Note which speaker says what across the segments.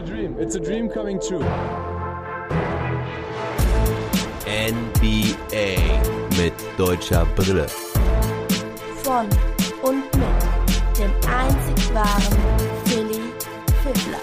Speaker 1: a dream. It's a dream coming true.
Speaker 2: NBA mit deutscher Brille.
Speaker 3: Von und mit dem einzig wahren Philly Fiddler.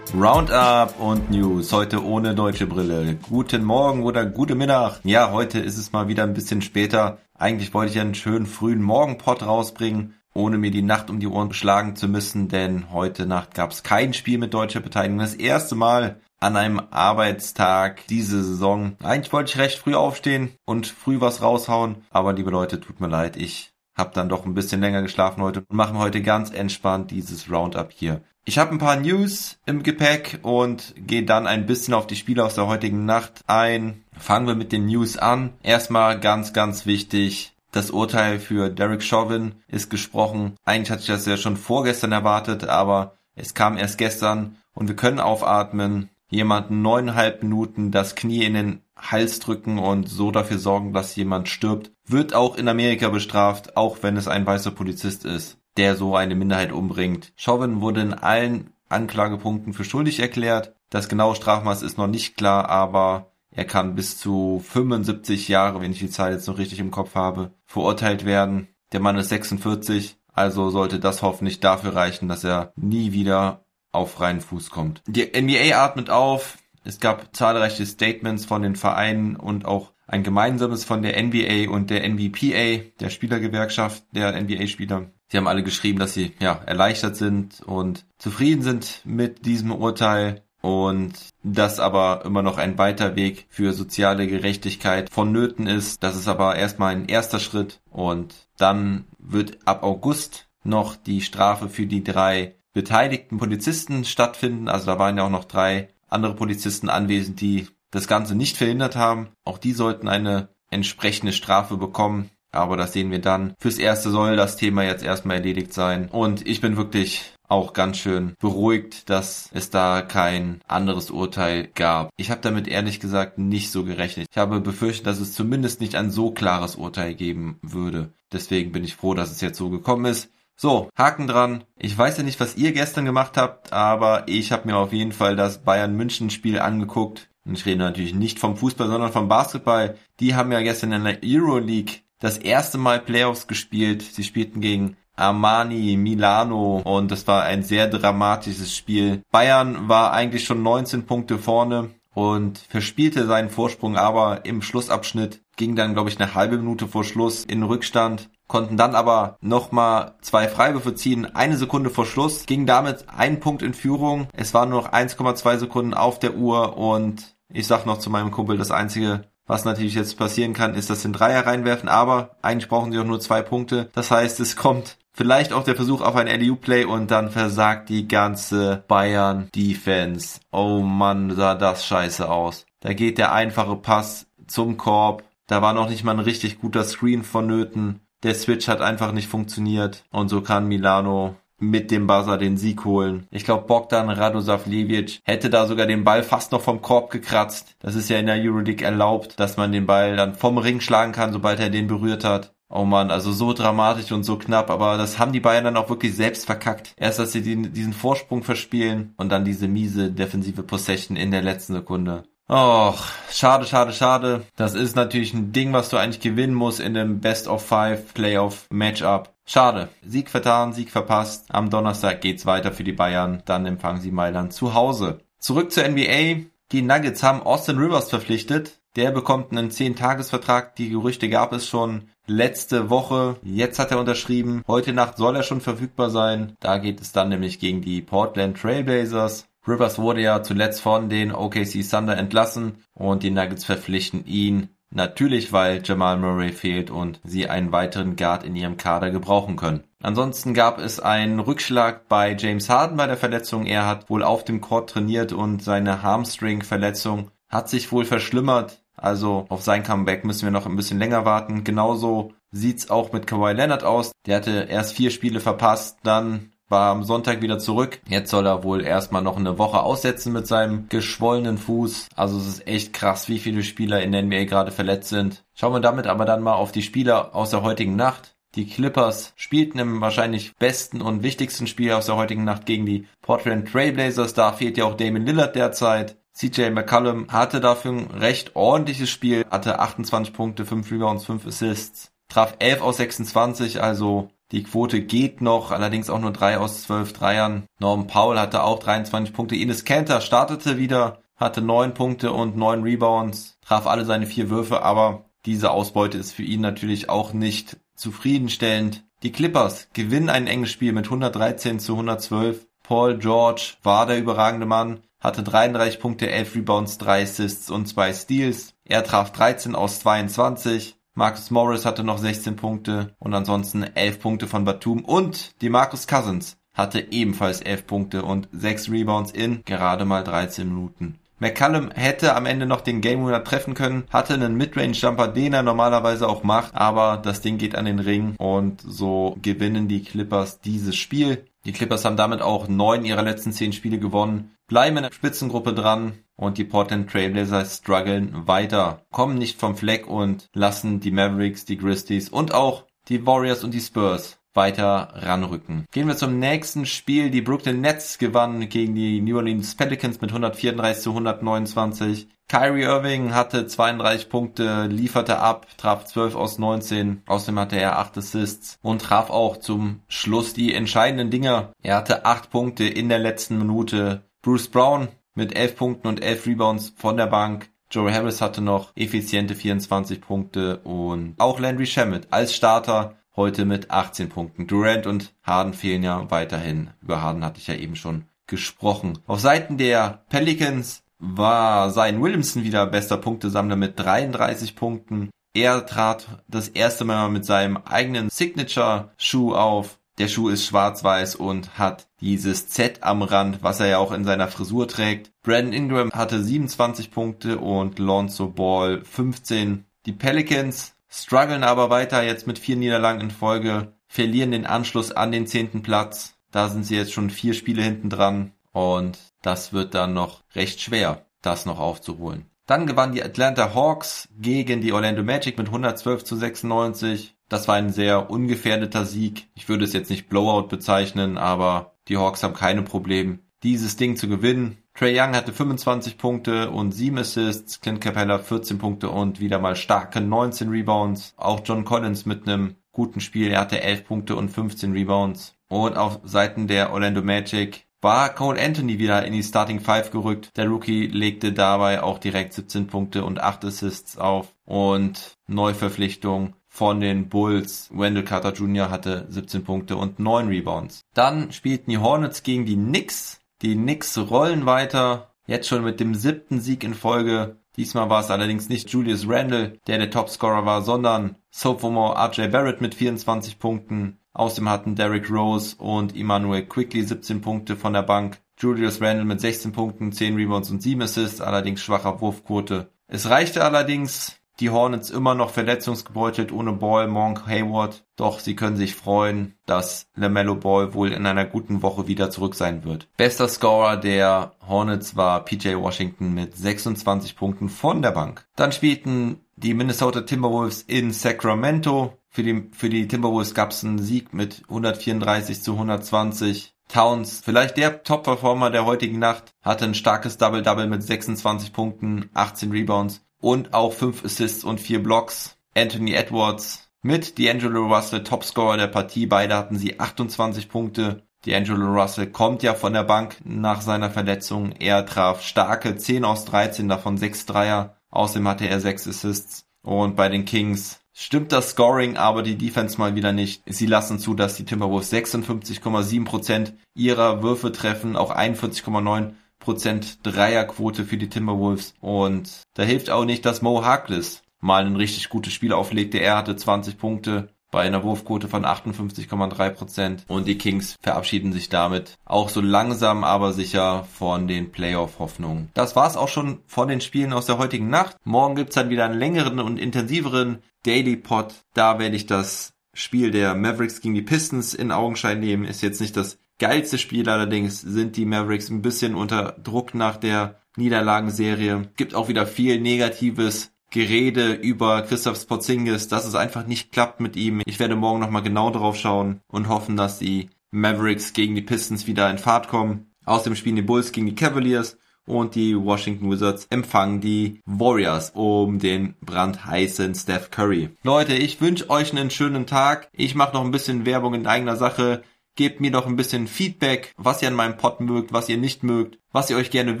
Speaker 4: Roundup und News, heute ohne deutsche Brille. Guten Morgen oder gute Mittag. Ja, heute ist es mal wieder ein bisschen später. Eigentlich wollte ich einen schönen frühen Morgenpot rausbringen, ohne mir die Nacht um die Ohren schlagen zu müssen, denn heute Nacht gab es kein Spiel mit deutscher Beteiligung. Das erste Mal an einem Arbeitstag diese Saison. Eigentlich wollte ich recht früh aufstehen und früh was raushauen, aber liebe Leute, tut mir leid, ich habe dann doch ein bisschen länger geschlafen heute und machen heute ganz entspannt dieses Roundup hier. Ich habe ein paar News im Gepäck und gehe dann ein bisschen auf die Spiele aus der heutigen Nacht ein. Fangen wir mit den News an. Erstmal ganz, ganz wichtig. Das Urteil für Derek Chauvin ist gesprochen. Eigentlich hatte ich das ja schon vorgestern erwartet, aber es kam erst gestern und wir können aufatmen. Jemanden neuneinhalb Minuten das Knie in den Hals drücken und so dafür sorgen, dass jemand stirbt, wird auch in Amerika bestraft, auch wenn es ein weißer Polizist ist der so eine Minderheit umbringt. Chauvin wurde in allen Anklagepunkten für schuldig erklärt. Das genaue Strafmaß ist noch nicht klar, aber er kann bis zu 75 Jahre, wenn ich die Zahl jetzt noch richtig im Kopf habe, verurteilt werden. Der Mann ist 46, also sollte das hoffentlich dafür reichen, dass er nie wieder auf freien Fuß kommt. Die NBA atmet auf. Es gab zahlreiche Statements von den Vereinen und auch ein gemeinsames von der NBA und der NBPA, der Spielergewerkschaft der NBA-Spieler. Sie haben alle geschrieben, dass sie ja erleichtert sind und zufrieden sind mit diesem Urteil und dass aber immer noch ein weiter Weg für soziale Gerechtigkeit vonnöten ist. Das ist aber erstmal ein erster Schritt und dann wird ab August noch die Strafe für die drei beteiligten Polizisten stattfinden. Also da waren ja auch noch drei andere Polizisten anwesend, die das Ganze nicht verhindert haben. Auch die sollten eine entsprechende Strafe bekommen. Aber das sehen wir dann. Fürs Erste soll das Thema jetzt erstmal erledigt sein. Und ich bin wirklich auch ganz schön beruhigt, dass es da kein anderes Urteil gab. Ich habe damit ehrlich gesagt nicht so gerechnet. Ich habe befürchtet, dass es zumindest nicht ein so klares Urteil geben würde. Deswegen bin ich froh, dass es jetzt so gekommen ist. So, Haken dran. Ich weiß ja nicht, was ihr gestern gemacht habt, aber ich habe mir auf jeden Fall das Bayern München Spiel angeguckt. Und ich rede natürlich nicht vom Fußball, sondern vom Basketball. Die haben ja gestern in der Euroleague das erste Mal Playoffs gespielt. Sie spielten gegen Armani Milano und das war ein sehr dramatisches Spiel. Bayern war eigentlich schon 19 Punkte vorne und verspielte seinen Vorsprung, aber im Schlussabschnitt ging dann, glaube ich, eine halbe Minute vor Schluss in Rückstand, konnten dann aber nochmal zwei Freiwürfe ziehen, eine Sekunde vor Schluss, ging damit ein Punkt in Führung. Es waren nur noch 1,2 Sekunden auf der Uhr und ich sag noch zu meinem Kumpel, das einzige, was natürlich jetzt passieren kann, ist, dass sie einen Dreier reinwerfen, aber eigentlich brauchen sie auch nur zwei Punkte. Das heißt, es kommt vielleicht auch der Versuch auf ein LU-Play und dann versagt die ganze Bayern-Defense. Oh Mann, sah das scheiße aus. Da geht der einfache Pass zum Korb. Da war noch nicht mal ein richtig guter Screen vonnöten. Der Switch hat einfach nicht funktioniert und so kann Milano mit dem Buzzer den Sieg holen. Ich glaube, Bogdan Radosavljevic hätte da sogar den Ball fast noch vom Korb gekratzt. Das ist ja in der Euroleague erlaubt, dass man den Ball dann vom Ring schlagen kann, sobald er den berührt hat. Oh man, also so dramatisch und so knapp, aber das haben die Bayern dann auch wirklich selbst verkackt. Erst, dass sie den, diesen Vorsprung verspielen und dann diese miese defensive Possession in der letzten Sekunde. Och, schade, schade, schade. Das ist natürlich ein Ding, was du eigentlich gewinnen musst in dem Best of Five Playoff Matchup. Schade. Sieg vertan, Sieg verpasst. Am Donnerstag geht's weiter für die Bayern. Dann empfangen sie Mailand zu Hause. Zurück zur NBA. Die Nuggets haben Austin Rivers verpflichtet. Der bekommt einen 10-Tages-Vertrag. Die Gerüchte gab es schon letzte Woche. Jetzt hat er unterschrieben. Heute Nacht soll er schon verfügbar sein. Da geht es dann nämlich gegen die Portland Trailblazers. Rivers wurde ja zuletzt von den OKC Thunder entlassen und die Nuggets verpflichten ihn Natürlich, weil Jamal Murray fehlt und sie einen weiteren Guard in ihrem Kader gebrauchen können. Ansonsten gab es einen Rückschlag bei James Harden bei der Verletzung. Er hat wohl auf dem Court trainiert und seine Hamstring-Verletzung hat sich wohl verschlimmert. Also auf sein Comeback müssen wir noch ein bisschen länger warten. Genauso sieht's auch mit Kawhi Leonard aus. Der hatte erst vier Spiele verpasst, dann war am Sonntag wieder zurück. Jetzt soll er wohl erstmal noch eine Woche aussetzen mit seinem geschwollenen Fuß. Also es ist echt krass, wie viele Spieler in der NBA gerade verletzt sind. Schauen wir damit aber dann mal auf die Spieler aus der heutigen Nacht. Die Clippers spielten im wahrscheinlich besten und wichtigsten Spiel aus der heutigen Nacht gegen die Portland Trailblazers. Da fehlt ja auch Damon Lillard derzeit. CJ McCollum hatte dafür ein recht ordentliches Spiel, hatte 28 Punkte, 5 Rebounds, 5 Assists, traf 11 aus 26, also die Quote geht noch, allerdings auch nur 3 aus 12 Dreiern. Norman Powell hatte auch 23 Punkte. Ines Kanter startete wieder, hatte 9 Punkte und 9 Rebounds, traf alle seine vier Würfe, aber diese Ausbeute ist für ihn natürlich auch nicht zufriedenstellend. Die Clippers gewinnen ein enges Spiel mit 113 zu 112. Paul George war der überragende Mann, hatte 33 Punkte, 11 Rebounds, 3 Assists und 2 Steals. Er traf 13 aus 22. Marcus Morris hatte noch 16 Punkte und ansonsten 11 Punkte von Batum und die Marcus Cousins hatte ebenfalls 11 Punkte und 6 Rebounds in gerade mal 13 Minuten. McCallum hätte am Ende noch den Game Winner treffen können, hatte einen Midrange Jumper, den er normalerweise auch macht, aber das Ding geht an den Ring und so gewinnen die Clippers dieses Spiel. Die Clippers haben damit auch neun ihrer letzten zehn Spiele gewonnen, bleiben in der Spitzengruppe dran und die Portland Trailblazers strugglen weiter, kommen nicht vom Fleck und lassen die Mavericks, die Grizzlies und auch die Warriors und die Spurs weiter ranrücken. Gehen wir zum nächsten Spiel. Die Brooklyn Nets gewannen gegen die New Orleans Pelicans mit 134 zu 129. Kyrie Irving hatte 32 Punkte, lieferte ab, traf 12 aus 19. Außerdem hatte er 8 Assists und traf auch zum Schluss die entscheidenden Dinger. Er hatte 8 Punkte in der letzten Minute. Bruce Brown mit 11 Punkten und 11 Rebounds von der Bank. Joe Harris hatte noch effiziente 24 Punkte und auch Landry Shamet als Starter heute mit 18 Punkten. Durant und Harden fehlen ja weiterhin. Über Harden hatte ich ja eben schon gesprochen. Auf Seiten der Pelicans war Zion Williamson wieder bester Punktesammler mit 33 Punkten. Er trat das erste Mal mit seinem eigenen Signature-Schuh auf. Der Schuh ist schwarz-weiß und hat dieses Z am Rand, was er ja auch in seiner Frisur trägt. Brandon Ingram hatte 27 Punkte und Lonzo Ball 15. Die Pelicans strugglen aber weiter jetzt mit vier Niederlagen in Folge, verlieren den Anschluss an den zehnten Platz. Da sind sie jetzt schon vier Spiele hinten dran und das wird dann noch recht schwer, das noch aufzuholen. Dann gewannen die Atlanta Hawks gegen die Orlando Magic mit 112 zu 96. Das war ein sehr ungefährdeter Sieg. Ich würde es jetzt nicht Blowout bezeichnen, aber die Hawks haben keine Probleme, dieses Ding zu gewinnen. Trey Young hatte 25 Punkte und 7 Assists, Clint Capella 14 Punkte und wieder mal starke 19 Rebounds. Auch John Collins mit einem guten Spiel, er hatte 11 Punkte und 15 Rebounds. Und auf Seiten der Orlando Magic war Cole Anthony wieder in die Starting Five gerückt. Der Rookie legte dabei auch direkt 17 Punkte und 8 Assists auf. Und Neuverpflichtung von den Bulls. Wendell Carter Jr. hatte 17 Punkte und 9 Rebounds. Dann spielten die Hornets gegen die Knicks. Die Knicks rollen weiter, jetzt schon mit dem siebten Sieg in Folge. Diesmal war es allerdings nicht Julius Randle, der der Topscorer war, sondern Sophomore RJ Barrett mit 24 Punkten. Außerdem hatten Derrick Rose und Emmanuel Quickly 17 Punkte von der Bank. Julius Randle mit 16 Punkten, 10 Rebounds und 7 Assists, allerdings schwacher Wurfquote. Es reichte allerdings die Hornets immer noch verletzungsgebeutelt ohne Ball, Monk, Hayward. Doch sie können sich freuen, dass LaMelo Ball wohl in einer guten Woche wieder zurück sein wird. Bester Scorer der Hornets war PJ Washington mit 26 Punkten von der Bank. Dann spielten die Minnesota Timberwolves in Sacramento. Für die, für die Timberwolves gab es einen Sieg mit 134 zu 120. Towns, vielleicht der Top-Performer der heutigen Nacht, hatte ein starkes Double-Double mit 26 Punkten, 18 Rebounds und auch fünf Assists und vier Blocks. Anthony Edwards mit D'Angelo Russell Topscorer der Partie. Beide hatten sie 28 Punkte. D'Angelo Russell kommt ja von der Bank nach seiner Verletzung. Er traf starke 10 aus 13, davon 6 Dreier. Außerdem hatte er 6 Assists. Und bei den Kings stimmt das Scoring, aber die Defense mal wieder nicht. Sie lassen zu, dass die Timberwolves 56,7% ihrer Würfe treffen, auch 41,9 Prozent Dreierquote für die Timberwolves. Und da hilft auch nicht, dass Mo Harkless mal ein richtig gutes Spiel auflegte. Er hatte 20 Punkte bei einer Wurfquote von 58,3 Prozent. Und die Kings verabschieden sich damit auch so langsam, aber sicher von den Playoff-Hoffnungen. Das war's auch schon von den Spielen aus der heutigen Nacht. Morgen gibt's dann wieder einen längeren und intensiveren Daily Pod. Da werde ich das Spiel der Mavericks gegen die Pistons in Augenschein nehmen. Ist jetzt nicht das geilste Spiel allerdings sind die Mavericks ein bisschen unter Druck nach der Niederlagenserie. Gibt auch wieder viel Negatives Gerede über Christoph Sporzingis, dass es einfach nicht klappt mit ihm. Ich werde morgen nochmal genau drauf schauen und hoffen, dass die Mavericks gegen die Pistons wieder in Fahrt kommen. Außerdem spielen die Bulls gegen die Cavaliers und die Washington Wizards empfangen die Warriors um den brandheißen Steph Curry. Leute, ich wünsche euch einen schönen Tag. Ich mache noch ein bisschen Werbung in eigener Sache. Gebt mir doch ein bisschen Feedback, was ihr an meinem Pod mögt, was ihr nicht mögt, was ihr euch gerne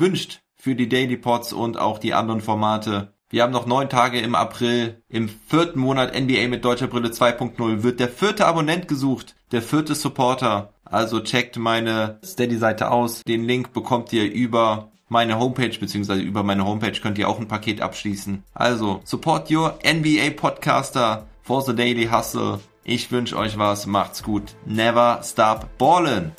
Speaker 4: wünscht für die Daily Pods und auch die anderen Formate. Wir haben noch neun Tage im April. Im vierten Monat NBA mit deutscher Brille 2.0 wird der vierte Abonnent gesucht, der vierte Supporter. Also checkt meine Steady-Seite aus. Den Link bekommt ihr über meine Homepage, beziehungsweise über meine Homepage könnt ihr auch ein Paket abschließen. Also, support your NBA Podcaster for the Daily Hustle. Ich wünsche euch was, macht's gut. Never stop ballin'.